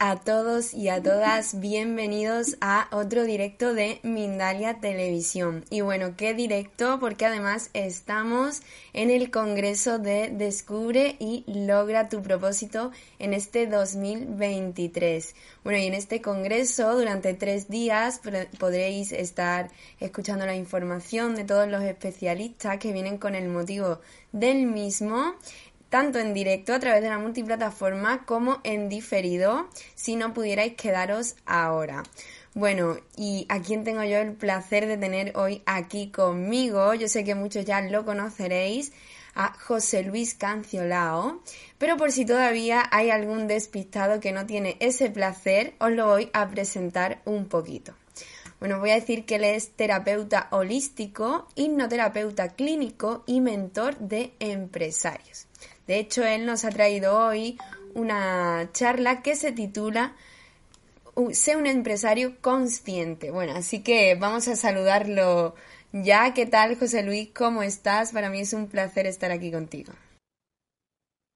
a todos y a todas. Bienvenidos a otro directo de Mindalia Televisión. Y bueno, qué directo porque además estamos en el Congreso de Descubre y Logra tu propósito en este 2023. Bueno, y en este Congreso durante tres días podréis estar escuchando la información de todos los especialistas que vienen con el motivo del mismo tanto en directo a través de la multiplataforma como en diferido si no pudierais quedaros ahora. Bueno, y a quién tengo yo el placer de tener hoy aquí conmigo, yo sé que muchos ya lo conoceréis, a José Luis Canciolao, pero por si todavía hay algún despistado que no tiene ese placer, os lo voy a presentar un poquito. Bueno, voy a decir que él es terapeuta holístico, hipnoterapeuta clínico y mentor de empresarios. De hecho, él nos ha traído hoy una charla que se titula Sé un empresario consciente. Bueno, así que vamos a saludarlo ya. ¿Qué tal, José Luis? ¿Cómo estás? Para mí es un placer estar aquí contigo.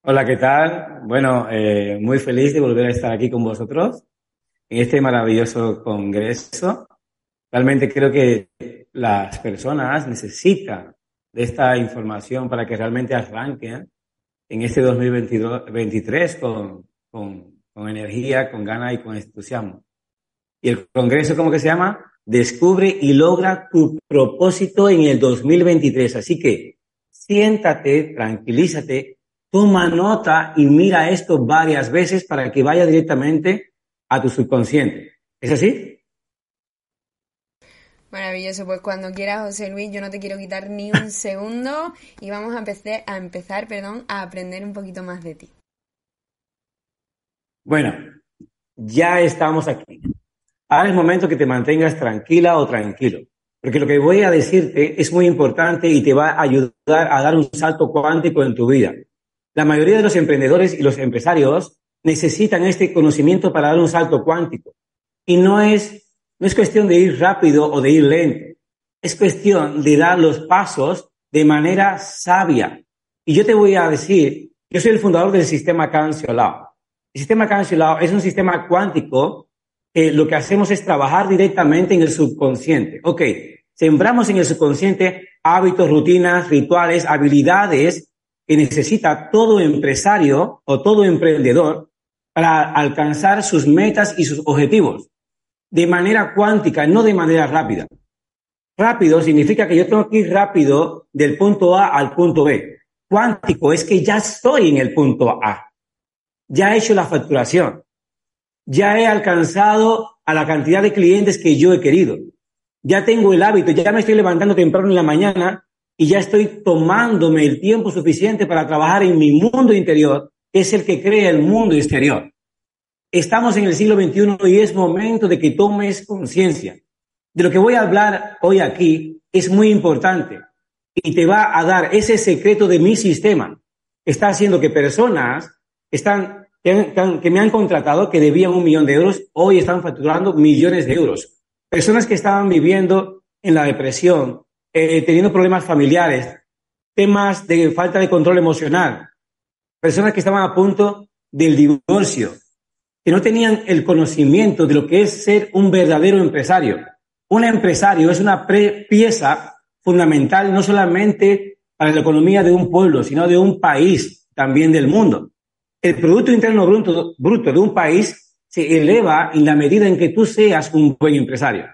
Hola, ¿qué tal? Bueno, eh, muy feliz de volver a estar aquí con vosotros en este maravilloso congreso. Realmente creo que las personas necesitan de esta información para que realmente arranquen en este 2023 con, con, con energía, con ganas y con entusiasmo. Y el Congreso, ¿cómo que se llama? Descubre y logra tu propósito en el 2023. Así que siéntate, tranquilízate, toma nota y mira esto varias veces para que vaya directamente a tu subconsciente. ¿Es así? Maravilloso, pues cuando quieras, José Luis, yo no te quiero quitar ni un segundo y vamos a empezar, a empezar perdón, a aprender un poquito más de ti. Bueno, ya estamos aquí. Ahora es momento que te mantengas tranquila o tranquilo, porque lo que voy a decirte es muy importante y te va a ayudar a dar un salto cuántico en tu vida. La mayoría de los emprendedores y los empresarios necesitan este conocimiento para dar un salto cuántico. Y no es no es cuestión de ir rápido o de ir lento. Es cuestión de dar los pasos de manera sabia. Y yo te voy a decir, yo soy el fundador del sistema Cancelado. El sistema Cancelado es un sistema cuántico que lo que hacemos es trabajar directamente en el subconsciente. Ok, sembramos en el subconsciente hábitos, rutinas, rituales, habilidades que necesita todo empresario o todo emprendedor para alcanzar sus metas y sus objetivos de manera cuántica, no de manera rápida. Rápido significa que yo tengo que ir rápido del punto A al punto B. Cuántico es que ya estoy en el punto A. Ya he hecho la facturación. Ya he alcanzado a la cantidad de clientes que yo he querido. Ya tengo el hábito, ya me estoy levantando temprano en la mañana y ya estoy tomándome el tiempo suficiente para trabajar en mi mundo interior, que es el que crea el mundo exterior. Estamos en el siglo XXI y es momento de que tomes conciencia. De lo que voy a hablar hoy aquí es muy importante y te va a dar ese secreto de mi sistema. Está haciendo que personas están, que, me han contratado, que debían un millón de euros, hoy están facturando millones de euros. Personas que estaban viviendo en la depresión, eh, teniendo problemas familiares, temas de falta de control emocional, personas que estaban a punto del divorcio, que no tenían el conocimiento de lo que es ser un verdadero empresario. Un empresario es una pieza fundamental no solamente para la economía de un pueblo, sino de un país, también del mundo. El Producto Interno bruto, de un país se eleva en la medida en que tú seas un buen empresario.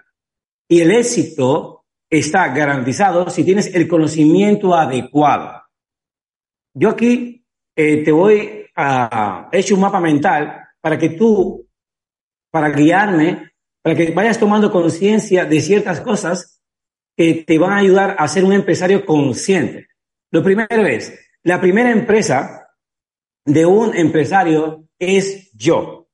Y el éxito está garantizado si tienes el conocimiento adecuado. Yo aquí eh, te voy a, he hecho un mapa mental para que tú, para guiarme, para que vayas tomando conciencia de ciertas cosas que te van a ayudar a ser un empresario consciente. Lo primero es, la primera empresa de un empresario es yo.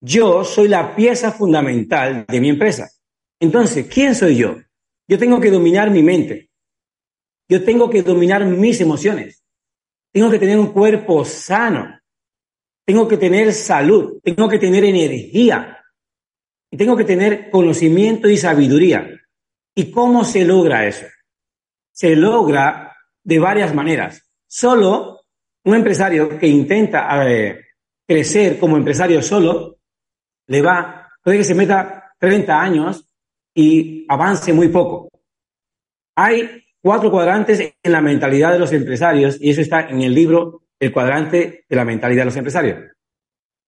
Yo soy la pieza fundamental de mi empresa. Entonces, ¿quién soy yo? Yo tengo que dominar mi mente. Yo tengo que dominar mis emociones. Tengo que tener un cuerpo sano tengo que tener salud, tengo que tener energía, y tengo que tener conocimiento y sabiduría. ¿Y cómo se logra eso? Se logra de varias maneras. Solo un empresario que intenta crecer como empresario solo, le va, puede que se meta 30 años y avance muy poco. Hay cuatro cuadrantes en la mentalidad de los empresarios y eso está en el libro El cuadrante de la mentalidad de los empresarios.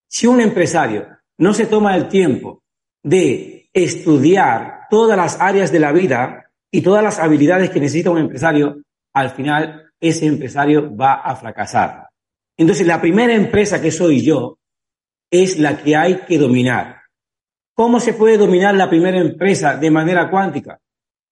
Si un empresario no se toma el tiempo de estudiar todas las áreas de la vida y todas las habilidades que necesita un empresario, al final ese empresario va a fracasar. Entonces, la primera empresa que soy yo es la que hay que dominar. ¿Cómo se puede dominar la primera empresa de manera cuántica?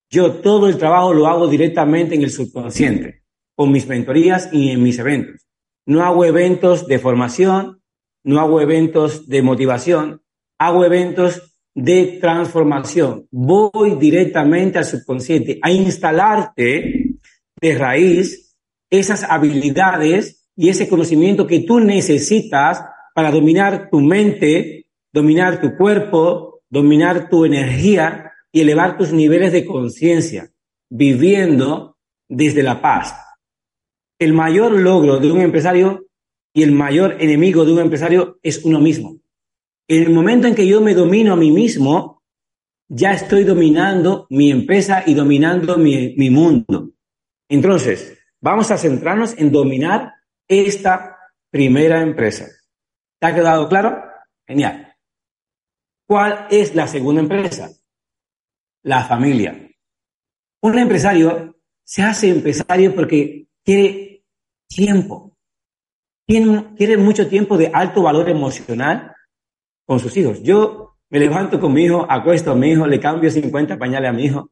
Yo todo el trabajo lo hago directamente en el subconsciente, con mis mentorías y en mis eventos. No hago eventos de formación, no hago eventos de motivación, hago eventos de transformación. Voy directamente al subconsciente a instalarte de raíz esas habilidades y ese conocimiento que tú necesitas para dominar tu mente, dominar tu cuerpo, dominar tu energía y elevar tus niveles de conciencia, viviendo desde la paz. El mayor logro de un empresario y el mayor enemigo de un empresario es uno mismo. En el momento en que yo me domino a mí mismo, ya estoy dominando mi empresa y dominando mi, mi mundo. Entonces, vamos a centrarnos en dominar esta primera empresa. ¿Te ha quedado claro? Genial. ¿Cuál es la segunda empresa? La familia. Un empresario se hace empresario porque quiere tiempo. quiere mucho tiempo de alto valor emocional con sus hijos. Yo me levanto con mi hijo, acuesto a mi hijo, le cambio 50 pañales a mi hijo,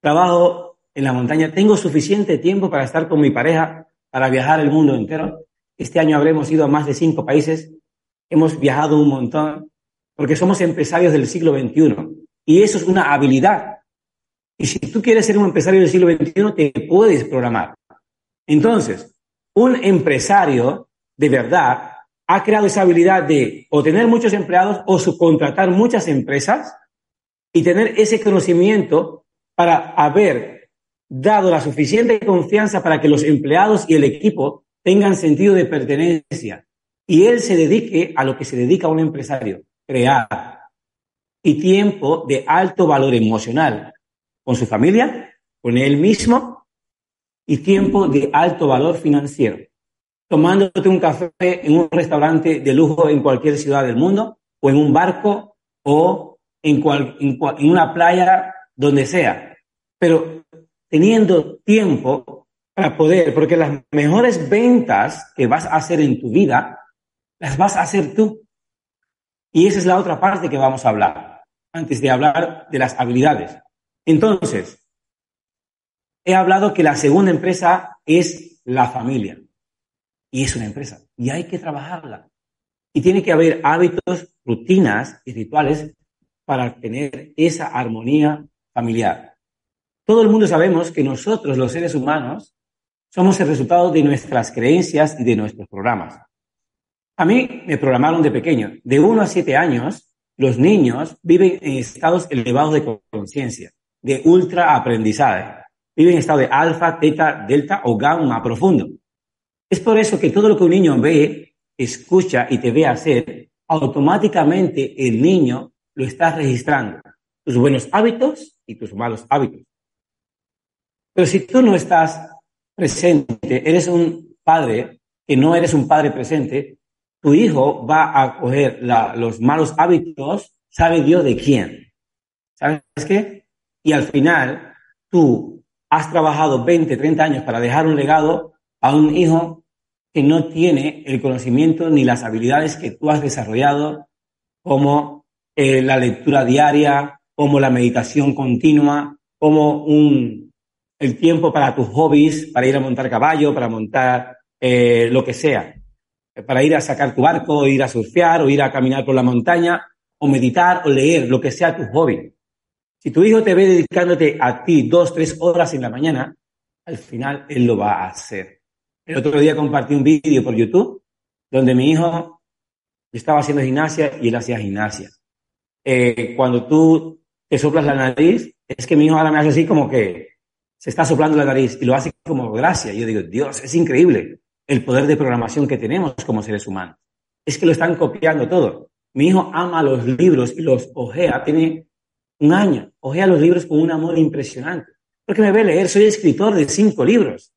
trabajo en la montaña, tengo suficiente tiempo para estar con mi pareja, para viajar el mundo entero. Este año habremos ido a más de cinco países, hemos viajado un montón, porque somos empresarios del siglo XXI. Y eso es una habilidad. Y si tú quieres ser un empresario del siglo XXI, te puedes programar. Entonces, un empresario de verdad ha creado esa habilidad de o tener muchos empleados o subcontratar muchas empresas y tener ese conocimiento para haber dado la suficiente confianza para que los empleados y el equipo tengan sentido de pertenencia y él se dedique a lo que se dedica un empresario, crear y tiempo de alto valor emocional con su familia, con él mismo y tiempo de alto valor financiero tomándote un café en un restaurante de lujo en cualquier ciudad del mundo, o en un barco, o en, en, una playa, donde sea. Pero teniendo tiempo para poder, porque las mejores ventas que vas a hacer en tu vida, las vas a hacer tú. Y esa es la otra parte que vamos a hablar, antes de hablar de las habilidades. Entonces, he hablado que la segunda empresa es la familia y es una empresa y hay que trabajarla. Y tiene que haber hábitos, rutinas y rituales para tener esa armonía familiar. Todo el mundo sabemos que nosotros, los seres humanos, somos el resultado de nuestras creencias y de nuestros programas. A mí me programaron de pequeño. De 1 a 7 años, los niños viven en estados elevados de conciencia, de ultra aprendizaje. Viven en estado de alfa, teta, delta o gamma profundo. Es por eso que todo lo que un niño ve, escucha y te ve hacer, automáticamente el niño lo está registrando. Tus buenos hábitos y tus malos hábitos. Pero si tú no estás presente, eres un padre que no eres un padre presente, tu hijo va a coger los malos hábitos, sabe Dios de quién. ¿Sabes qué? Y al final, tú has trabajado 20, 30 años para dejar un legado a un hijo que no tiene el conocimiento ni las habilidades que tú has desarrollado, como eh, la lectura diaria, como la meditación continua, como el tiempo para tus hobbies, para ir a montar caballo, para montar eh, lo que sea, para ir a sacar tu barco, o ir a surfear, o ir a caminar por la montaña, o meditar, o leer, lo que sea tu hobby. Si tu hijo te ve dedicándote a ti dos, tres horas en la mañana, al final él lo va a hacer. El otro día compartí un vídeo por YouTube donde mi hijo estaba haciendo gimnasia y él hacía gimnasia. Eh, cuando tú te soplas la nariz, es que mi hijo ahora me hace así como que se está soplando la nariz y lo hace como gracia. yo digo, Dios, es increíble el poder de programación que tenemos como seres humanos. es que lo están copiando todo. Mi hijo ama los libros y los ojea, tiene un año, ojea los libros con un amor impresionante. Porque me ve leer, soy escritor de cinco libros.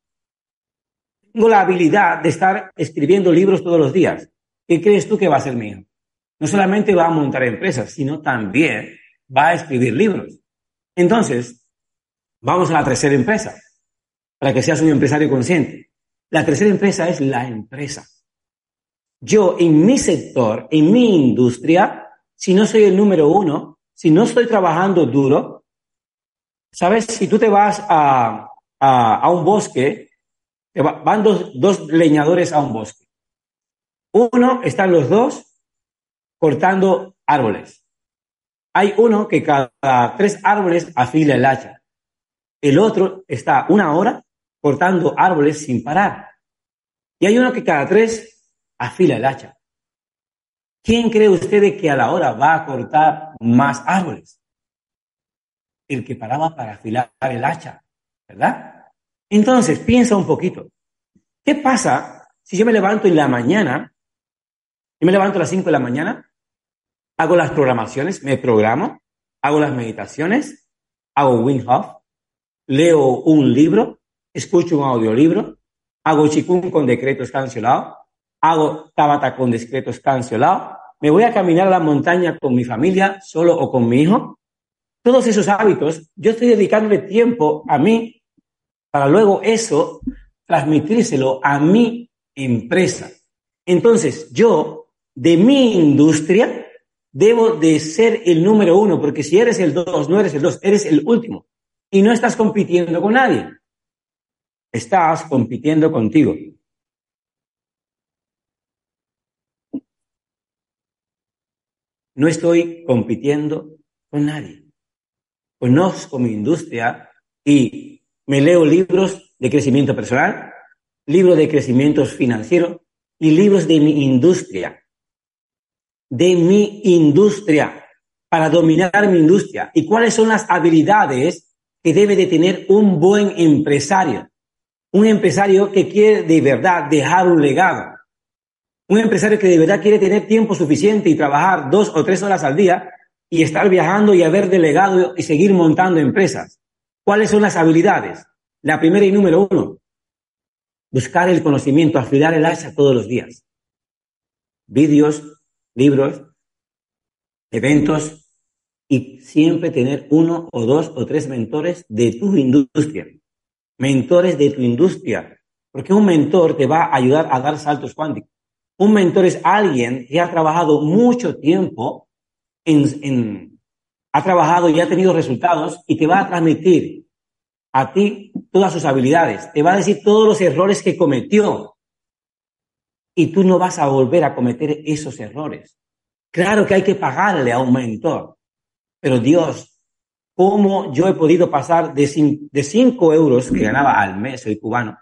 Tengo la habilidad de estar escribiendo libros todos los días. ¿Qué crees tú que va a ser hijo? No solamente va a montar empresas, sino también va a escribir libros. Entonces, vamos a la tercera empresa, para que seas un empresario consciente. La tercera empresa es la empresa. Yo en mi sector, en mi industria, si no soy el número uno, si no estoy trabajando duro, sabes, si tú te vas a, a, un bosque, van dos, dos leñadores a un bosque. Uno, están los dos cortando árboles. Hay uno que cada tres árboles afila el hacha. El otro está una hora cortando árboles sin parar. Y hay uno que cada tres afila el hacha. ¿Quién cree usted que a la hora va a cortar más árboles? El que paraba para afilar el hacha, ¿verdad? Entonces, piensa un poquito. ¿Qué pasa si yo me levanto en la mañana? Yo me levanto a las 5 de la mañana, hago las programaciones, me programo, hago las meditaciones, hago Hof, leo un libro, escucho un audiolibro, hago chikung con decretos cancelados, hago tabata con decretos cancelados, me voy a caminar a la montaña con mi familia, solo o con mi hijo. Todos esos hábitos, yo estoy dedicándole tiempo a mí para luego eso transmitírselo a mi empresa. Entonces, yo, de mi industria, debo de ser el número uno, porque si eres el dos, no eres el dos, eres el último. Y no estás compitiendo con nadie. Estás compitiendo contigo. No estoy compitiendo con nadie. Conozco mi industria y me leo libros de crecimiento personal, libros de crecimiento financiero y libros de mi industria. De mi industria, para dominar mi industria. ¿Y cuáles son las habilidades que debe de tener un buen empresario? Un empresario que quiere de verdad dejar un legado. Un empresario que de verdad quiere tener tiempo suficiente y trabajar dos o tres horas al día y estar viajando y haber delegado y seguir montando empresas. ¿Cuáles son las habilidades? La primera y número uno, buscar el conocimiento, afilar el hacha todos los días. Vídeos, libros, eventos y siempre tener uno o dos o tres mentores de tu industria. Mentores de tu industria. Porque un mentor te va a ayudar a dar saltos cuánticos. Un mentor es alguien que ha trabajado mucho tiempo ha trabajado y ha tenido resultados y te va a transmitir a ti todas sus habilidades, te va a decir todos los errores que cometió y tú no vas a volver a cometer esos errores. Claro que hay que pagarle a un mentor, pero Dios, ¿cómo yo he podido pasar de 5 euros que ganaba al mes, soy cubano,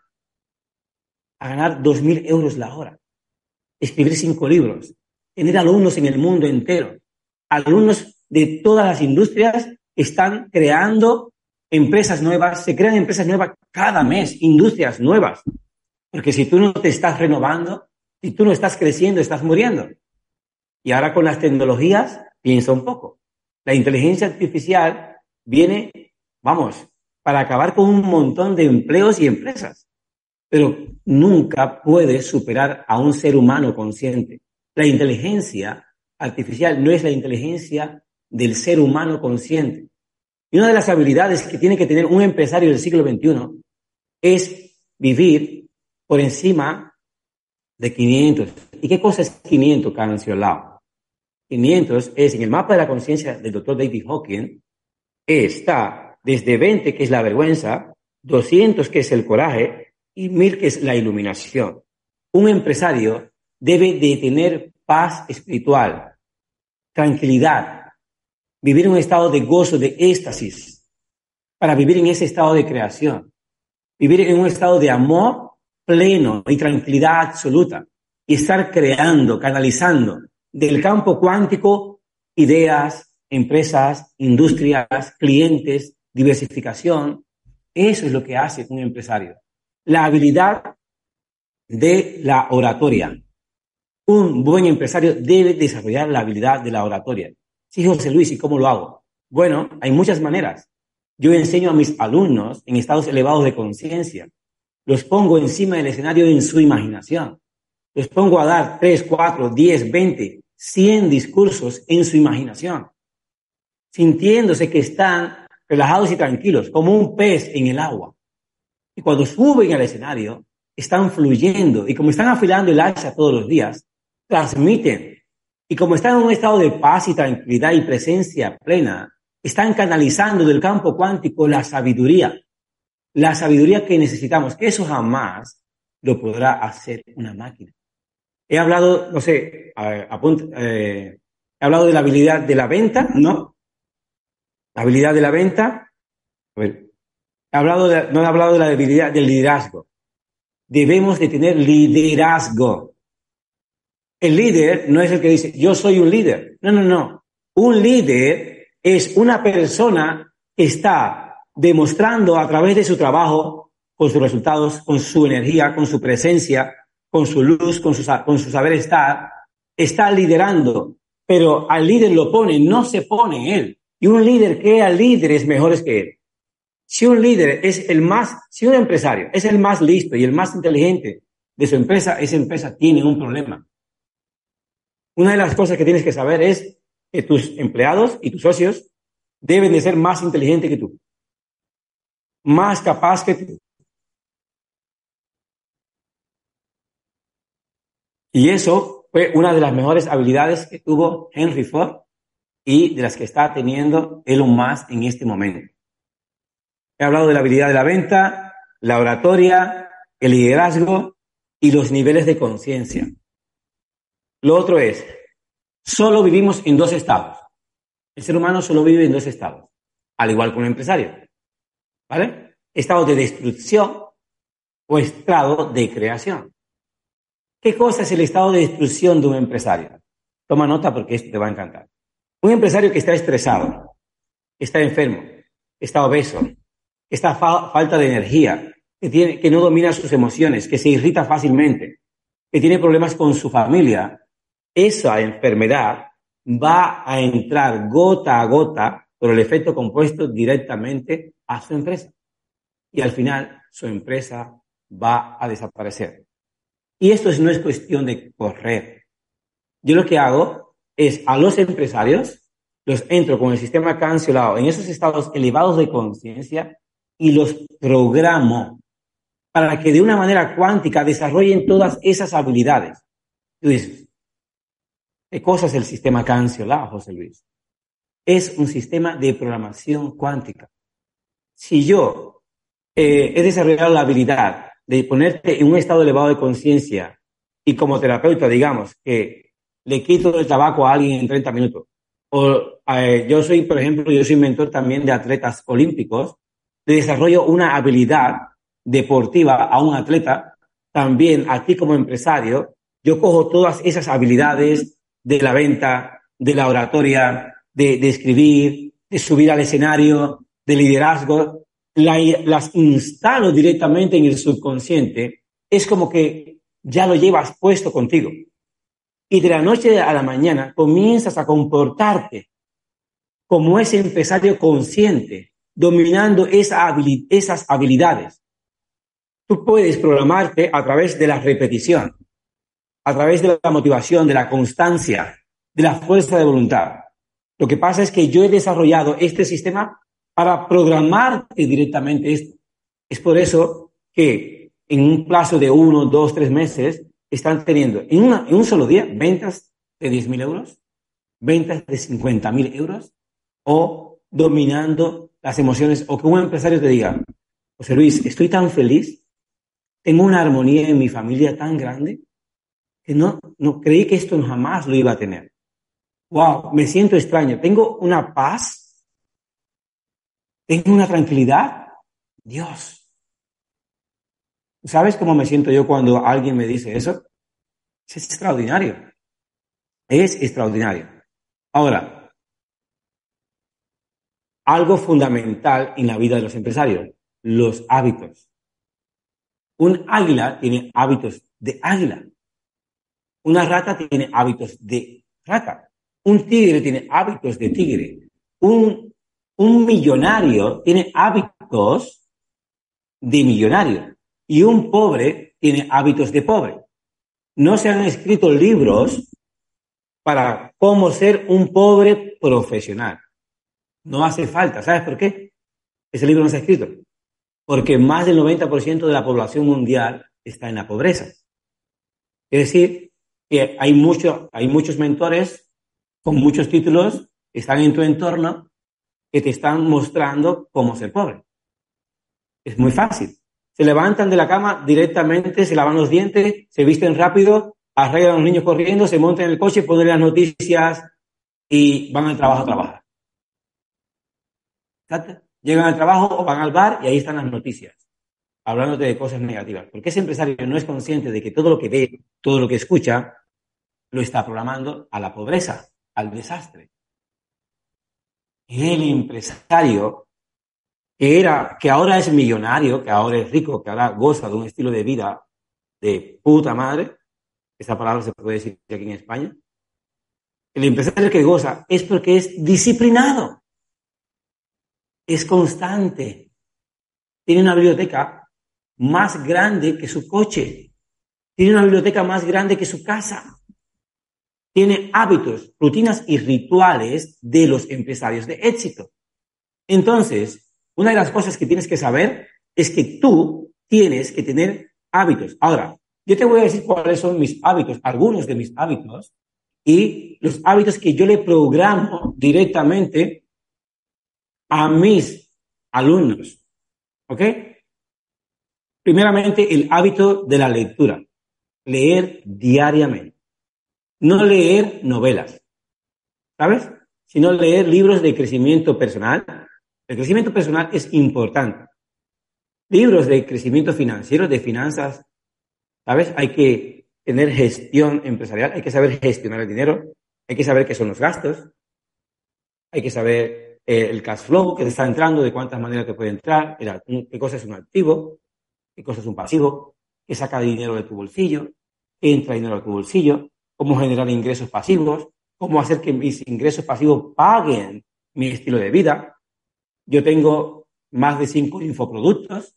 a ganar 2.000 euros la hora? Escribir cinco libros, tener alumnos en el mundo entero. Alumnos de todas las industrias están creando empresas nuevas, se crean empresas nuevas cada mes, industrias nuevas. Porque si tú no te estás renovando, si tú no estás creciendo, estás muriendo. Y ahora con las tecnologías, piensa un poco. La inteligencia artificial viene, vamos, para acabar con un montón de empleos y empresas pero nunca puede superar a un ser humano consciente. La inteligencia artificial no es la inteligencia del ser humano consciente. Y una de las habilidades que tiene que tener un empresario del siglo XXI es vivir por encima de 500. ¿Y qué cosa es 500, cancelado? 500 es, en el mapa de la conciencia del doctor David Hawking, está desde 20, que es la vergüenza, 200, que es el coraje, y mil que es la iluminación. Un empresario debe de tener paz espiritual, tranquilidad, vivir en un estado de gozo, de éxtasis, para vivir en ese estado de creación, vivir en un estado de amor pleno y tranquilidad absoluta y estar creando, canalizando del campo cuántico ideas, empresas, industrias, clientes, diversificación. Eso es lo que hace un empresario la habilidad de la oratoria. Un buen empresario debe desarrollar la habilidad de la oratoria. Sí, José Luis, ¿y cómo lo hago? Bueno, hay muchas maneras. Yo enseño a mis alumnos en estados elevados de conciencia. Los pongo encima del escenario en su imaginación. Los pongo a dar 3, 4, 10, 20, 100 discursos en su imaginación, sintiéndose que están relajados y tranquilos, como un pez en el agua. Y cuando suben al escenario, están fluyendo y como están afilando el hacha todos los días, transmiten. Y como están en un estado de paz y tranquilidad y presencia plena, están canalizando del campo cuántico la sabiduría, la sabiduría que necesitamos, que eso jamás lo podrá hacer una máquina. He hablado, no sé, eh, he hablado de la habilidad de la venta, ¿no? La habilidad de la venta. A ver, he hablado no he hablado de la habilidad del liderazgo. Debemos de tener liderazgo. El líder no es el que dice, yo soy un líder. No, no, no. Un líder es una persona que está demostrando a través de su trabajo, con sus resultados, con su energía, con su presencia, con su luz, con su, con su saber estar, está liderando. Pero al líder lo pone, no se pone él. Y un líder crea líderes mejores que él. Si un líder es el más, si un empresario es el más listo y el más inteligente de su empresa, esa empresa tiene un problema. Una de las cosas que tienes que saber es que tus empleados y tus socios deben de ser más inteligentes que tú, más capaz que tú. Y eso fue una de las mejores habilidades que tuvo Henry Ford y de las que está teniendo Elon Musk en este momento. He hablado de la habilidad de la venta, la oratoria, el liderazgo y los niveles de conciencia. Lo otro es, solo vivimos en dos estados. El ser humano solo vive en dos estados, al igual que un empresario. ¿Vale? Estado de destrucción o estado de creación. ¿Qué cosa es el estado de destrucción de un empresario? Toma nota porque esto te va a encantar. Un empresario que está estresado, está enfermo, está obeso, está falta de energía, que, tiene, que no domina sus emociones, que se irrita fácilmente, que tiene problemas con su familia, esa enfermedad va a entrar gota a gota por el efecto compuesto directamente a su empresa. Y al final su empresa va a desaparecer. Y esto no es cuestión de correr. Yo lo que hago es a los empresarios, los entro con el sistema cancelado en esos estados elevados de conciencia y los programo para que de una manera cuántica desarrollen todas esas habilidades. Tú dices, ¿Qué cosa es el sistema cancelado, José Luis? Es un sistema de programación cuántica. Si yo eh, he desarrollado la habilidad de ponerte en un estado elevado de conciencia y como terapeuta, digamos, que le quito el tabaco a alguien en 30 minutos, o eh, yo soy, por ejemplo, yo soy mentor también de atletas olímpicos, le desarrollo una habilidad deportiva a un atleta, también a ti como empresario, yo cojo todas esas habilidades, de la venta, de la oratoria, de, escribir, de subir al escenario, de liderazgo, las instalo directamente en el subconsciente, es como que ya lo llevas puesto contigo. Y de la noche a la mañana comienzas a comportarte como ese empresario consciente, dominando esa esas habilidades. Tú puedes programarte a través de la repetición a través de la motivación, de la constancia, de la fuerza de voluntad. Lo que pasa es que yo he desarrollado este sistema para programar directamente esto. Es por eso que en un plazo de uno, dos, tres meses están teniendo en, en un solo día ventas de 10.000 euros, ventas de 50.000 euros o dominando las emociones o que un empresario te diga, José Luis, estoy tan feliz, tengo una armonía en mi familia tan grande, que no, no creí que esto jamás lo iba a tener. Wow, me siento extraño. Tengo una paz, tengo una tranquilidad. Dios. ¿Sabes cómo me siento yo cuando alguien me dice eso? Es extraordinario. Es extraordinario. Ahora, algo fundamental en la vida de los empresarios, los hábitos. Un águila tiene hábitos de águila. Una rata tiene hábitos de rata. Un tigre tiene hábitos de tigre. Un, un millonario tiene hábitos de millonario. Y un pobre tiene hábitos de pobre. No se han escrito libros para cómo ser un pobre profesional. No hace falta. ¿Sabes por qué? Ese libro no se ha escrito. Porque más del 90% de la población mundial está en la pobreza. Es decir, que hay, mucho, hay muchos mentores con muchos títulos que están en tu entorno que te están mostrando cómo ser pobre. Es muy fácil. Se levantan de la cama directamente, se lavan los dientes, se visten rápido, arreglan a los niños corriendo, se montan en el coche, ponen las noticias y van al trabajo a trabajar. Llegan al trabajo o van al bar y ahí están las noticias, hablándote de cosas negativas. Porque ese empresario no es consciente de que todo lo que ve, todo lo que escucha, lo está programando a la pobreza, al desastre. El empresario que era, que ahora es millonario, que ahora es rico, que ahora goza de un estilo de vida de puta madre, esa palabra se puede decir aquí en España, el empresario que goza es porque es disciplinado es constante. Tiene una biblioteca más grande que su coche. Tiene una biblioteca más grande que su casa. Tiene hábitos, rutinas y rituales de los empresarios de éxito. Entonces, una de las cosas que tienes que saber es que tú tienes que tener hábitos. Ahora, yo te voy a decir cuáles son mis hábitos, algunos de mis hábitos, y los hábitos que yo le programo directamente a mis alumnos. ¿Ok? Primeramente, el hábito de la lectura. Leer diariamente. No leer novelas. ¿Sabes? Sino leer libros de crecimiento personal. El crecimiento personal es importante. Libros de crecimiento financiero, de finanzas. ¿Sabes? Hay que tener gestión empresarial, hay que saber gestionar el dinero, hay que saber qué son los gastos, hay que saber eh, el cash flow que te está entrando, de cuántas maneras te puede entrar, qué cosa es un activo, qué cosa es un pasivo, qué saca dinero de tu bolsillo, qué entra dinero a tu bolsillo, cómo generar ingresos pasivos, cómo hacer que mis ingresos pasivos paguen mi estilo de vida. Yo tengo más de cinco infoproductos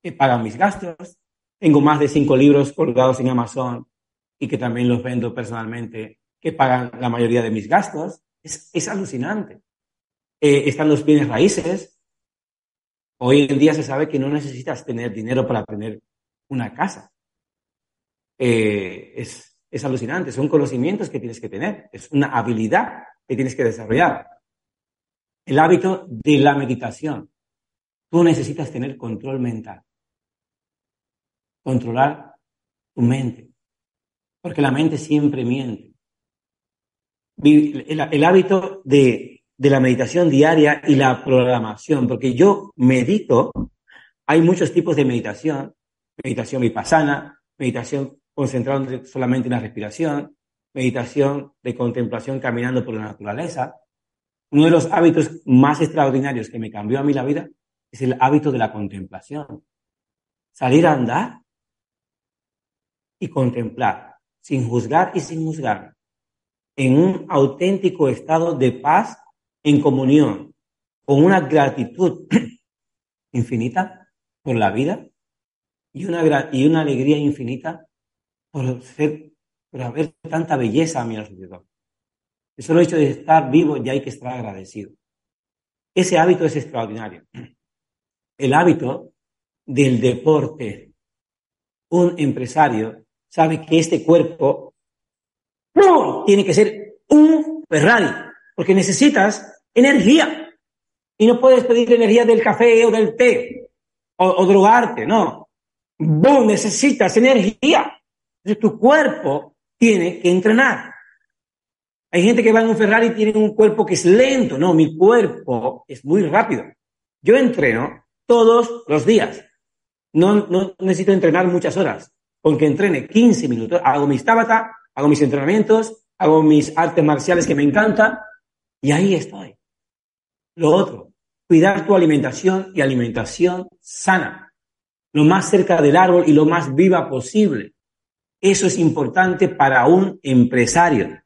que pagan mis gastos. Tengo más de cinco libros colgados en Amazon y que también los vendo personalmente, que pagan la mayoría de mis gastos. Es, es alucinante. Eh, están los bienes raíces. Hoy en día se sabe que no necesitas tener dinero para tener una casa. Eh, es, es alucinante, son conocimientos que tienes que tener, es una habilidad que tienes que desarrollar. El hábito de la meditación. Tú necesitas tener control mental. Controlar tu mente. Porque la mente siempre miente. el hábito de de la meditación diaria y la programación, porque yo medito, hay muchos tipos de meditación, meditación vipassana, meditación concentrada solamente en la respiración, meditación de contemplación caminando por la naturaleza. Uno de los hábitos más extraordinarios que me cambió a mí la vida es el hábito de la contemplación. Salir a andar y contemplar, sin juzgar y sin juzgar, en un auténtico estado de paz en comunión, con una gratitud infinita por la vida y una, y una alegría infinita por, ser, por haber tanta belleza a mi alrededor. El solo hecho de estar vivo ya hay que estar agradecido. Ese hábito es extraordinario. El hábito del deporte. Un empresario sabe que este cuerpo tiene que ser un Ferrari porque necesitas energía. Y no puedes pedir energía del café o del té o, drogarte, no. Vos necesitas energía. Entonces tu cuerpo tiene que entrenar. Hay gente que va en un Ferrari y tiene un cuerpo que es lento. No, mi cuerpo es muy rápido. Yo entreno todos los días. No, no necesito entrenar muchas horas. Con que entrene 15 minutos, hago mis tabata, hago mis entrenamientos, hago mis artes marciales que me encantan y ahí estoy. Lo otro, cuidar tu alimentación y alimentación sana, lo más cerca del árbol y lo más viva posible. Eso es importante para un empresario.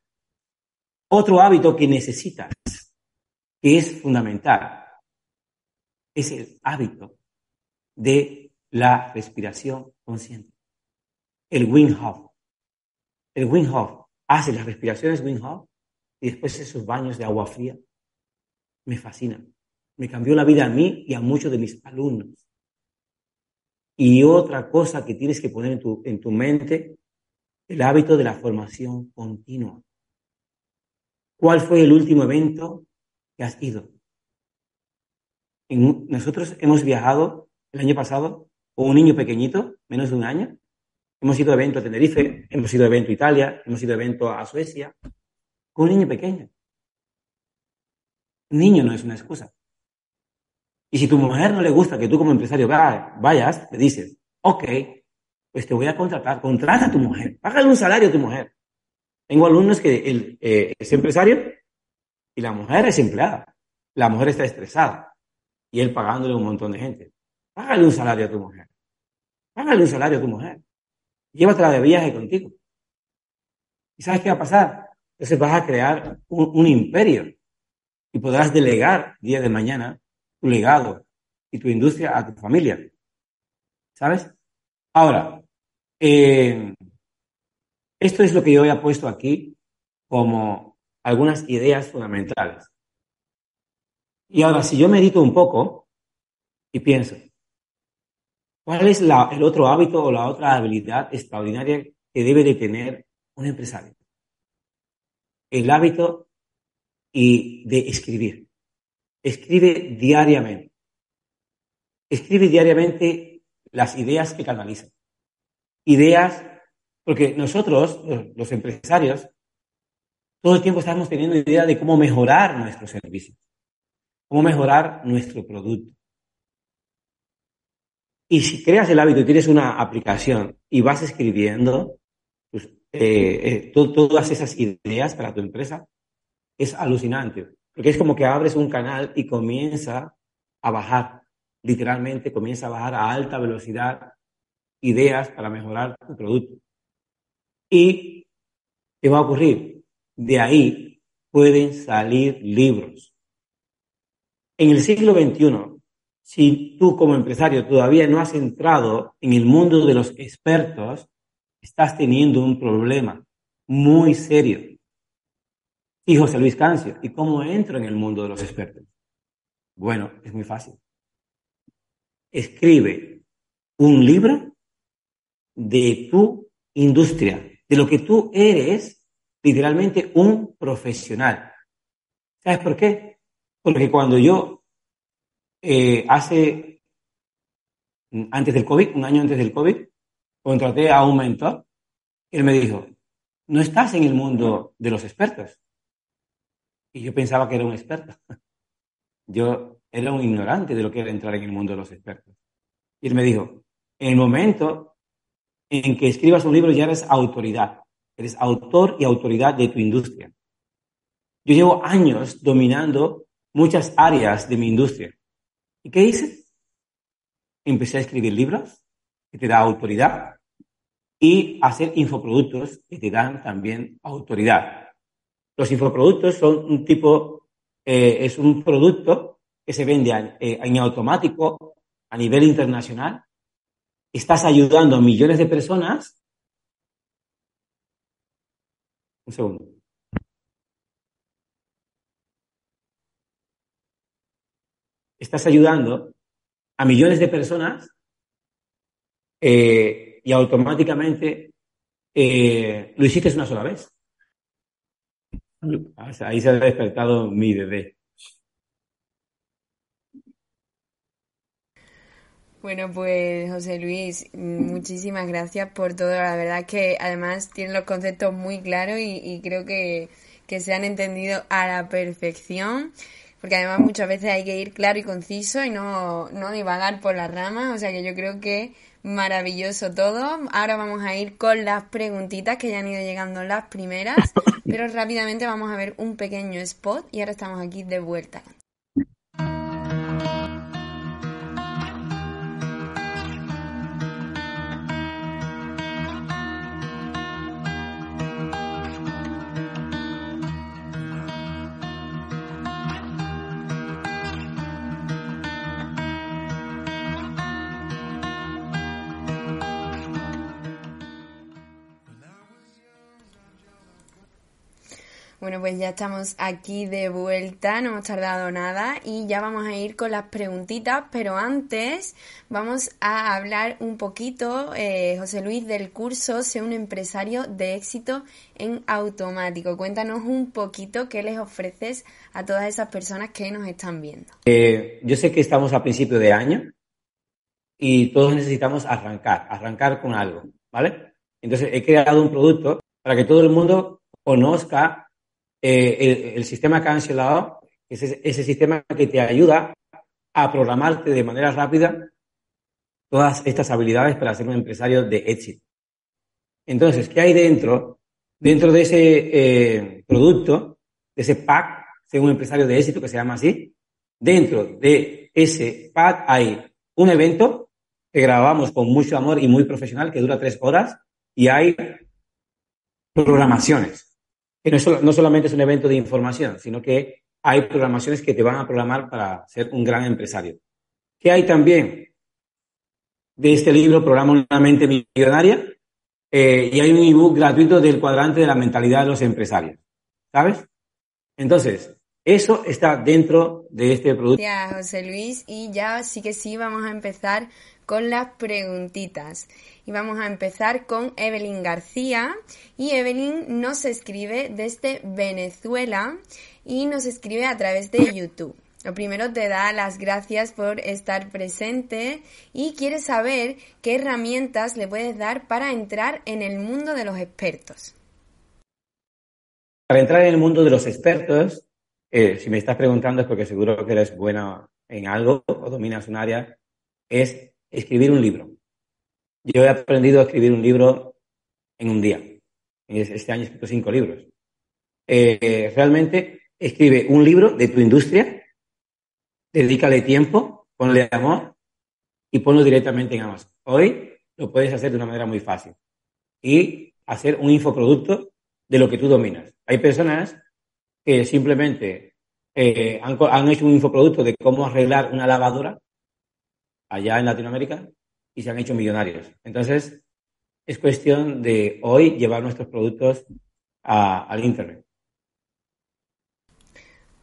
Otro hábito que necesitas, que es fundamental, es el hábito de la respiración consciente. El Wim Hof. El Wim Hof hace las respiraciones Wim Hof y después esos baños de agua fría. Me fascinan. Me cambió la vida a mí y a muchos de mis alumnos. Y otra cosa que tienes que poner en tu, en tu mente, el hábito de la formación continua. ¿Cuál fue el último evento que has ido? nosotros hemos viajado el año pasado con un niño pequeñito, menos de un año. Hemos ido a evento a Tenerife, hemos ido a evento a Italia, hemos ido a evento a Suecia, con un niño pequeño. niño no es una excusa. Y si tu mujer no le gusta que tú como empresario vayas, le dices, ok, pues te voy a contratar, contrata a tu mujer, págale un salario a tu mujer. Tengo alumnos que él eh, es empresario y la mujer es empleada. La mujer está estresada y él pagándole a un montón de gente. Págale un salario a tu mujer. Págale un salario a tu mujer. Llévatela de viaje contigo. ¿Y sabes qué va a pasar? Entonces vas a crear un, imperio y podrás delegar día de mañana tu legado y tu industria a tu familia. ¿Sabes? Ahora, eh, esto es lo que yo había puesto aquí como algunas ideas fundamentales. Y ahora, si yo medito un poco y pienso, ¿cuál es el otro hábito o la otra habilidad extraordinaria que debe de tener un empresario? El hábito y de escribir. Escribe diariamente. Escribe diariamente las ideas que canalizan. Ideas, porque nosotros, los empresarios, todo el tiempo estamos teniendo idea de cómo mejorar nuestros servicios, cómo mejorar nuestro producto. Y si creas el hábito y tienes una aplicación y vas escribiendo eh, eh, todas esas ideas para tu empresa, es alucinante. Porque es como que abres un canal y comienza a bajar, literalmente comienza a bajar a alta velocidad ideas para mejorar tu producto. ¿Y qué va a ocurrir? De ahí pueden salir libros. En el siglo XXI, si tú como empresario todavía no has entrado en el mundo de los expertos, estás teniendo un problema muy serio. Y José Luis Cancio, ¿y cómo entro en el mundo de los expertos? Bueno, es muy fácil. Escribe un libro de tu industria, de lo que tú eres, literalmente un profesional. ¿Sabes por qué? Porque cuando yo, eh, hace, antes del COVID, un año antes del COVID, contraté a un mentor, él me dijo, no estás en el mundo de los expertos, y yo pensaba que era un experto. Yo era un ignorante de lo que era entrar en el mundo de los expertos. Y él me dijo, en el momento en que escribas un libro ya eres autoridad. Eres autor y autoridad de tu industria. Yo llevo años dominando muchas áreas de mi industria. ¿Y qué hice? Empecé a escribir libros que te dan autoridad y hacer infoproductos que te dan también autoridad. Los infoproductos son un tipo, eh, es un producto que se vende eh, en automático a nivel internacional. Estás ayudando a millones de personas. Un segundo. Estás ayudando a millones de personas eh, y automáticamente lo hiciste una sola vez. Ahí se ha despertado mi bebé. Bueno, pues José Luis, muchísimas gracias por todo. La verdad que además tienen los conceptos muy claros y, creo que, que, se han entendido a la perfección. Porque además muchas veces hay que ir claro y conciso y no, no divagar por las ramas. O sea que yo creo que Maravilloso todo. Ahora vamos a ir con las preguntitas que ya han ido llegando las primeras, pero rápidamente vamos a ver un pequeño spot y ahora estamos aquí de vuelta. Bueno, pues ya estamos aquí de vuelta, no hemos tardado nada y ya vamos a ir con las preguntitas, pero antes vamos a hablar un poquito, eh, José Luis, del curso Sé un empresario de éxito en automático. Cuéntanos un poquito qué les ofreces a todas esas personas que nos están viendo. Eh, yo sé que estamos a principio de año y todos necesitamos arrancar, arrancar con algo, ¿vale? Entonces he creado un producto para que todo el mundo conozca eh, el, sistema cancelado es ese, sistema que te ayuda a programarte de manera rápida todas estas habilidades para ser un empresario de éxito. Entonces, ¿qué hay dentro? Dentro de ese eh, producto, de ese pack, ser un empresario de éxito que se llama así, dentro de ese pack hay un evento que grabamos con mucho amor y muy profesional que dura tres horas y hay programaciones que no, solamente es un evento de información, sino que hay programaciones que te van a programar para ser un gran empresario. ¿Qué hay también de este libro, Programa una mente millonaria? Eh, y hay un ebook gratuito del cuadrante de la mentalidad de los empresarios. ¿Sabes? Entonces, eso está dentro de este producto. Ya, José Luis, y ya sí que sí vamos a empezar con las preguntitas. Y vamos a empezar con Evelyn García. Y Evelyn nos escribe desde Venezuela y nos escribe a través de YouTube. Lo primero te da las gracias por estar presente y quiere saber qué herramientas le puedes dar para entrar en el mundo de los expertos. Para entrar en el mundo de los expertos, eh, si me estás preguntando es porque seguro que eres buena en algo o dominas un área, es escribir un libro. Yo he aprendido a escribir un libro en un día. Este año he escrito cinco libros. Eh, realmente escribe un libro de tu industria, dedícale tiempo, ponle amor y ponlo directamente en Amazon. Hoy lo puedes hacer de una manera muy fácil y hacer un infoproducto de lo que tú dominas. Hay personas que simplemente eh, han, han hecho un infoproducto de cómo arreglar una lavadora allá en Latinoamérica y se han hecho millonarios. Entonces, es cuestión de hoy llevar nuestros productos al Internet.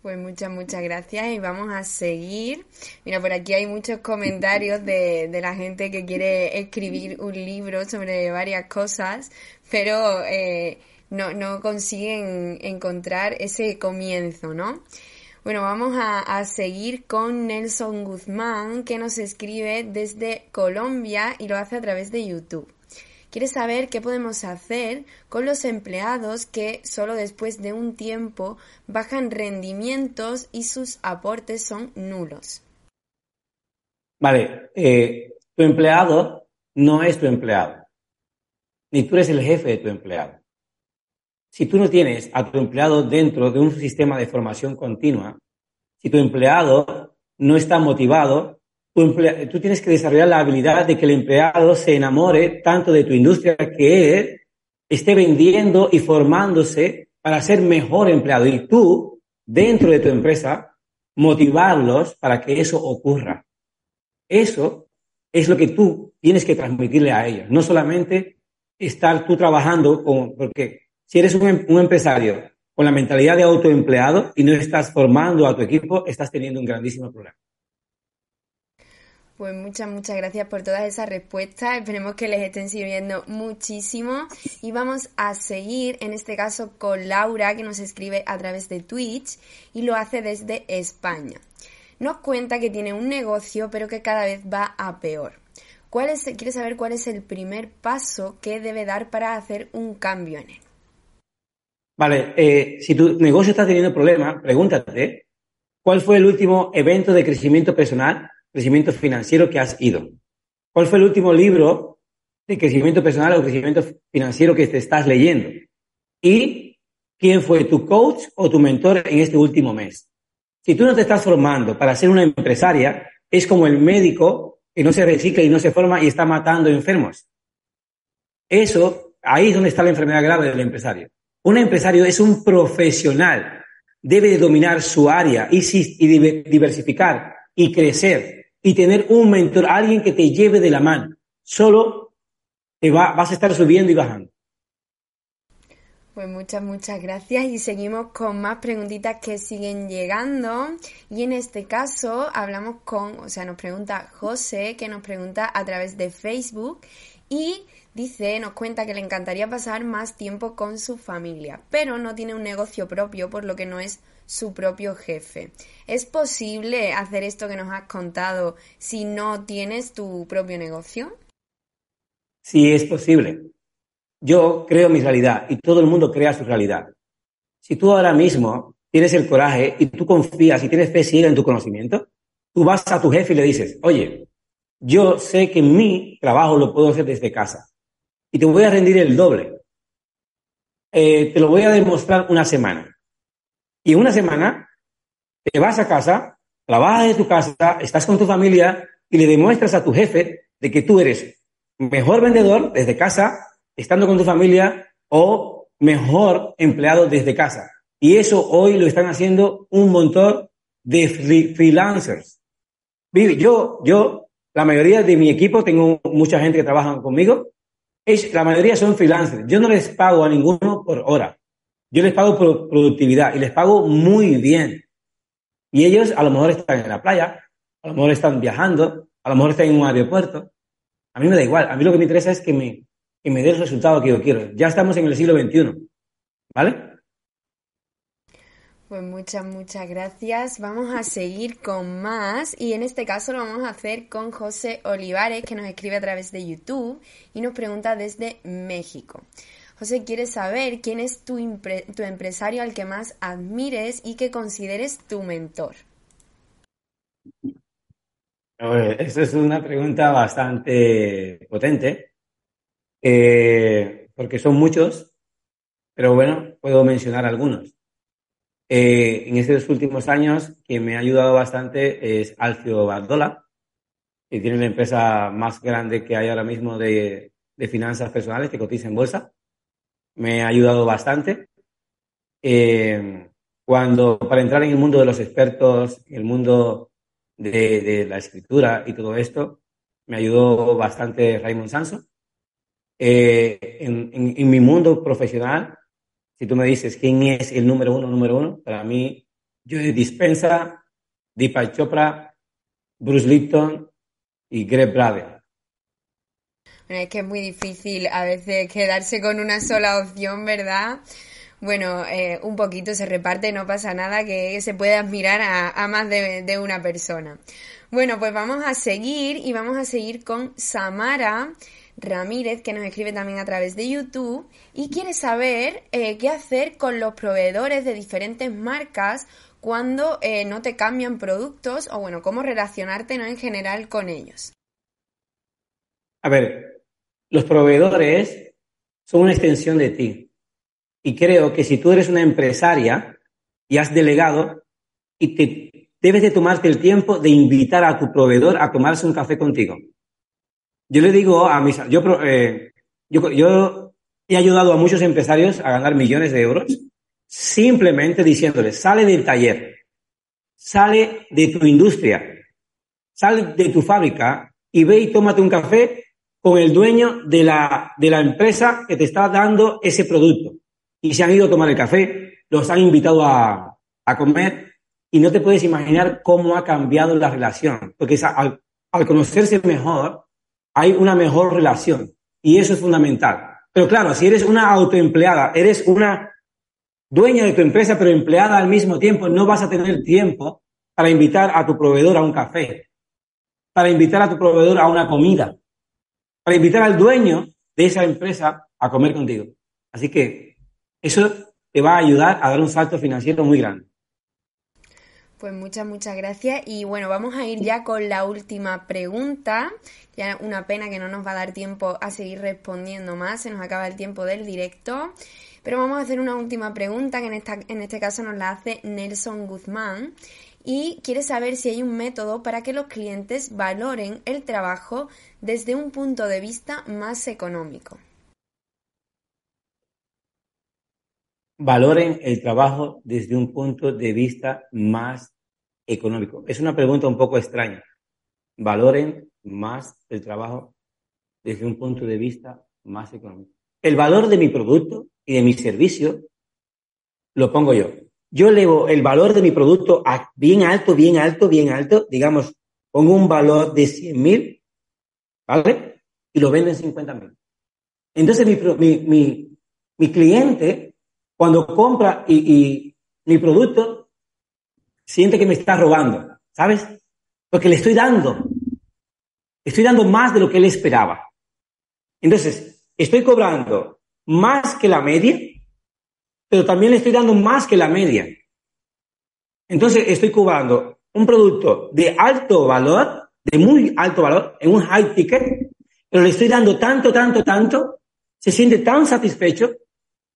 Pues muchas, muchas gracias y vamos a seguir. Mira, por aquí hay muchos comentarios de, de la gente que quiere escribir un libro sobre varias cosas, pero eh, no, no consiguen encontrar ese comienzo, ¿no? Bueno, vamos a, seguir con Nelson Guzmán, que nos escribe desde Colombia y lo hace a través de YouTube. Quiere saber qué podemos hacer con los empleados que solo después de un tiempo bajan rendimientos y sus aportes son nulos. Vale, eh, tu empleado no es tu empleado, ni tú eres el jefe de tu empleado. Si tú no tienes a tu empleado dentro de un sistema de formación continua, si tu empleado no está motivado, tú tienes que desarrollar la habilidad de que el empleado se enamore tanto de tu industria que esté vendiendo y formándose para ser mejor empleado. Y tú, dentro de tu empresa, motivarlos para que eso ocurra. Eso es lo que tú tienes que transmitirle a ellos. No solamente estar tú trabajando con, porque si eres em, un, empresario con la mentalidad de autoempleado y no estás formando a tu equipo, estás teniendo un grandísimo problema. Pues muchas, muchas gracias por todas esas respuestas. Esperemos que les estén sirviendo muchísimo. Y vamos a seguir, en este caso, con Laura, que nos escribe a través de Twitch y lo hace desde España. Nos cuenta que tiene un negocio, pero que cada vez va a peor. ¿Cuál es, quiere saber cuál es el primer paso que debe dar para hacer un cambio en él. Vale, eh, si tu negocio está teniendo problemas, pregúntate, ¿cuál fue el último evento de crecimiento personal, crecimiento financiero que has ido? ¿Cuál fue el último libro de crecimiento personal o crecimiento financiero que te estás leyendo? ¿Y quién fue tu coach o tu mentor en este último mes? Si tú no te estás formando para ser una empresaria, es como el médico que no se recicla y no se forma y está matando enfermos. Eso, ahí es donde está la enfermedad grave del empresario. Un empresario es un profesional, debe dominar su área y, diversificar y crecer y tener un mentor, alguien que te lleve de la mano. Solo te vas a estar subiendo y bajando. Pues muchas, muchas gracias y seguimos con más preguntitas que siguen llegando y en este caso hablamos con, o sea, nos pregunta José que nos pregunta a través de Facebook y dice, nos cuenta que le encantaría pasar más tiempo con su familia, pero no tiene un negocio propio por lo que no es su propio jefe. ¿Es posible hacer esto que nos has contado si no tienes tu propio negocio? Sí, es posible. Yo creo mi realidad y todo el mundo crea su realidad. Si tú ahora mismo tienes el coraje y tú confías y tienes fe ciega en tu conocimiento, tú vas a tu jefe y le dices, oye, yo sé que mi trabajo lo puedo hacer desde casa y te voy a rendir el doble. Eh, te lo voy a demostrar una semana. Y en una semana te vas a casa, trabajas de tu casa, estás con tu familia y le demuestras a tu jefe de que tú eres mejor vendedor desde casa estando con tu familia o mejor empleado desde casa. Y eso hoy lo están haciendo un montón de freelancers. Yo, yo, la mayoría de mi equipo, tengo mucha gente que trabaja conmigo, es, la mayoría son freelancers. Yo no les pago a ninguno por hora. Yo les pago por productividad y les pago muy bien. Y ellos a lo mejor están en la playa, a lo mejor están viajando, a lo mejor están en un aeropuerto. A mí me da igual. A mí lo que me interesa es que me, y me dé el resultado que yo quiero. Ya estamos en el siglo XXI, ¿vale? Pues muchas, muchas gracias. Vamos a seguir con más y en este caso lo vamos a hacer con José Olivares que nos escribe a través de YouTube y nos pregunta desde México. José quiere saber quién es tu, tu empresario al que más admires y que consideres tu mentor. Esa es una pregunta bastante potente eh, porque son muchos, pero bueno, puedo mencionar algunos. Eh, en estos últimos años, quien me ha ayudado bastante es Alfio Bardola, que tiene la empresa más grande que hay ahora mismo de, finanzas personales que cotiza en bolsa. Me ha ayudado bastante. Eh, cuando, para entrar en el mundo de los expertos, en el mundo de, de la escritura y todo esto, me ayudó bastante Raymond Sanso. Eh, en, en, mi mundo profesional, si tú me dices quién es el número uno, número uno, para mí, yo Dispensa, Deepak Chopra, Bruce Lipton y Greg Braden. es que es muy difícil a veces quedarse con una sola opción, ¿verdad? Bueno, eh, un poquito se reparte, no pasa nada, que se puede admirar a, más de, de, una persona. Bueno, pues vamos a seguir y vamos a seguir con Samara, Ramírez, que nos escribe también a través de YouTube y quiere saber eh, qué hacer con los proveedores de diferentes marcas cuando eh, no te cambian productos o bueno, cómo relacionarte ¿no? en general con ellos. A ver, los proveedores son una extensión de ti. Y creo que si tú eres una empresaria y has delegado y te debes de tomarte el tiempo de invitar a tu proveedor a tomarse un café contigo. Yo le digo a mis... Yo, eh, yo, yo he ayudado a muchos empresarios a ganar millones de euros simplemente diciéndoles, sale del taller, sale de tu industria, sale de tu fábrica y ve y tómate un café con el dueño de la, de la empresa que te está dando ese producto. Y se han ido a tomar el café, los han invitado a, a comer y no te puedes imaginar cómo ha cambiado la relación. Porque al, al conocerse mejor, hay una mejor relación y eso es fundamental. Pero claro, si eres una autoempleada, eres una dueña de tu empresa, pero empleada al mismo tiempo, no vas a tener tiempo para invitar a tu proveedor a un café, para invitar a tu proveedor a una comida, para invitar al dueño de esa empresa a comer contigo. Así que eso te va a ayudar a dar un salto financiero muy grande. Pues muchas, muchas gracias. Y bueno, vamos a ir ya con la última pregunta. Ya una pena que no nos va a dar tiempo a seguir respondiendo más, se nos acaba el tiempo del directo. Pero vamos a hacer una última pregunta que en, esta, en este caso nos la hace Nelson Guzmán y quiere saber si hay un método para que los clientes valoren el trabajo desde un punto de vista más económico. valoren el trabajo desde un punto de vista más económico. Es una pregunta un poco extraña. Valoren más el trabajo desde un punto de vista más económico. El valor de mi producto y de mi servicio, lo pongo yo. Yo elevo el valor de mi producto bien alto, bien alto, bien alto, digamos, pongo un valor de 100 mil, ¿vale? Y lo vendo en 50 mil. Entonces mi, mi, mi, cliente, cuando compra y, mi producto, siente que me está robando, ¿sabes? Porque le estoy dando. Estoy dando más de lo que él esperaba. Entonces, estoy cobrando más que la media, pero también le estoy dando más que la media. Entonces, estoy cobrando un producto de alto valor, de muy alto valor, en un high ticket, pero le estoy dando tanto, tanto, tanto, se siente tan satisfecho,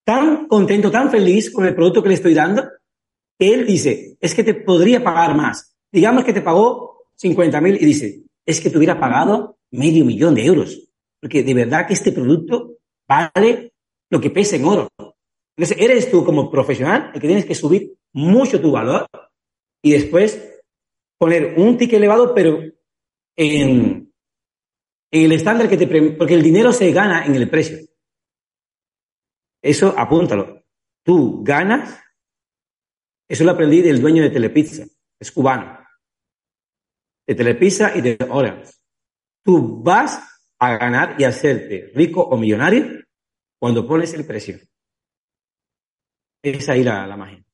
tan contento, tan feliz con el producto que le estoy dando, que él dice, es que te podría pagar más. Digamos que te pagó 50 mil y dice, es que te hubiera pagado medio millón de euros, porque de verdad que este producto vale lo que pesa en oro. Entonces, eres tú como profesional el que tienes que subir mucho tu valor y después poner un ticket elevado, pero en, el estándar que te... Porque el dinero se gana en el precio. Eso apúntalo. Tú ganas. Eso lo aprendí del dueño de Telepizza. Es cubano. De Telepizza y de Orange. Tú vas a ganar y hacerte rico o millonario cuando pones el precio. Es ahí la, la magia.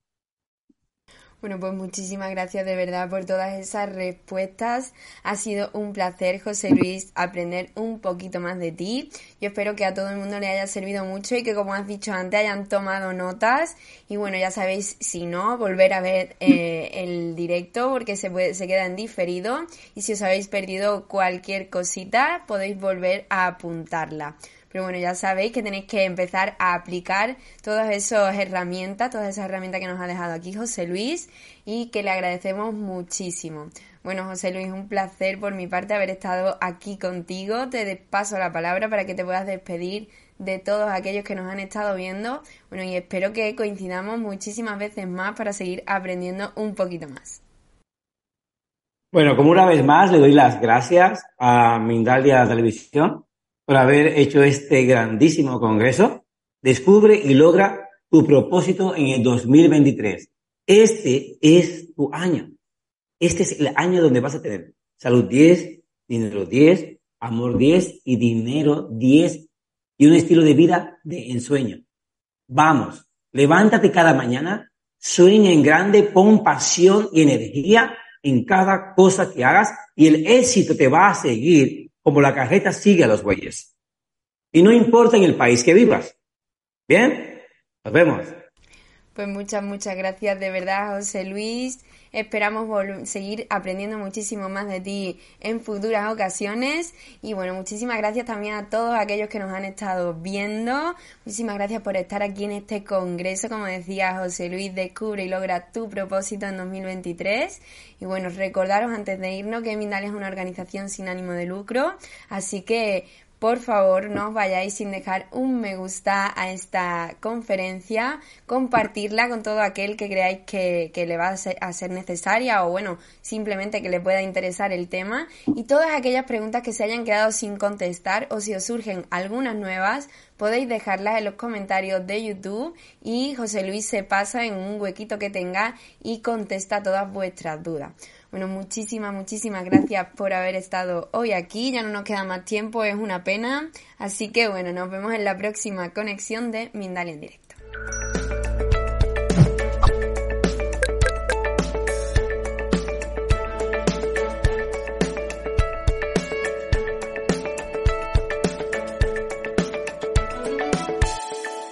Bueno, pues muchísimas gracias de verdad por todas esas respuestas. Ha sido un placer, José Luis, aprender un poquito más de ti. Yo espero que a todo el mundo le haya servido mucho y que, como has dicho antes, hayan tomado notas. Y bueno, ya sabéis, si no, volver a ver eh, el directo porque se, puede, se queda en diferido. Y si os habéis perdido cualquier cosita, podéis volver a apuntarla. Pero bueno, ya sabéis que tenéis que empezar a aplicar todas esas herramientas, todas esas herramientas que nos ha dejado aquí José Luis y que le agradecemos muchísimo. Bueno, José Luis, un placer por mi parte haber estado aquí contigo. Te paso la palabra para que te puedas despedir de todos aquellos que nos han estado viendo. Bueno, y espero que coincidamos muchísimas veces más para seguir aprendiendo un poquito más. Bueno, como una vez más le doy las gracias a Mindalia Televisión por haber hecho este grandísimo congreso. Descubre y logra tu propósito en el 2023. Este es tu año. Este es el año donde vas a tener salud 10, dinero 10, amor 10 y dinero 10 y un estilo de vida de ensueño. Vamos, levántate cada mañana, sueña en grande, pon pasión y energía en cada cosa que hagas y el éxito te va a seguir como la carreta sigue a los bueyes. Y no importa en el país que vivas. Bien, nos vemos. Pues muchas, muchas gracias de verdad, José Luis. Esperamos seguir aprendiendo muchísimo más de ti en futuras ocasiones. Y bueno, muchísimas gracias también a todos aquellos que nos han estado viendo. Muchísimas gracias por estar aquí en este congreso. Como decía José Luis, descubre y logra tu propósito en 2023. Y bueno, recordaros antes de irnos que Mindalia es una organización sin ánimo de lucro. Así que por favor no os vayáis sin dejar un me gusta a esta conferencia, compartirla con todo aquel que creáis que, le va a ser, a ser, necesaria o bueno, simplemente que le pueda interesar el tema y todas aquellas preguntas que se hayan quedado sin contestar o si os surgen algunas nuevas, podéis dejarlas en los comentarios de YouTube y José Luis se pasa en un huequito que tenga y contesta todas vuestras dudas. Bueno, muchísimas, muchísimas gracias por haber estado hoy aquí. Ya no nos queda más tiempo, es una pena. Así que bueno, nos vemos en la próxima conexión de Mindalia en directo.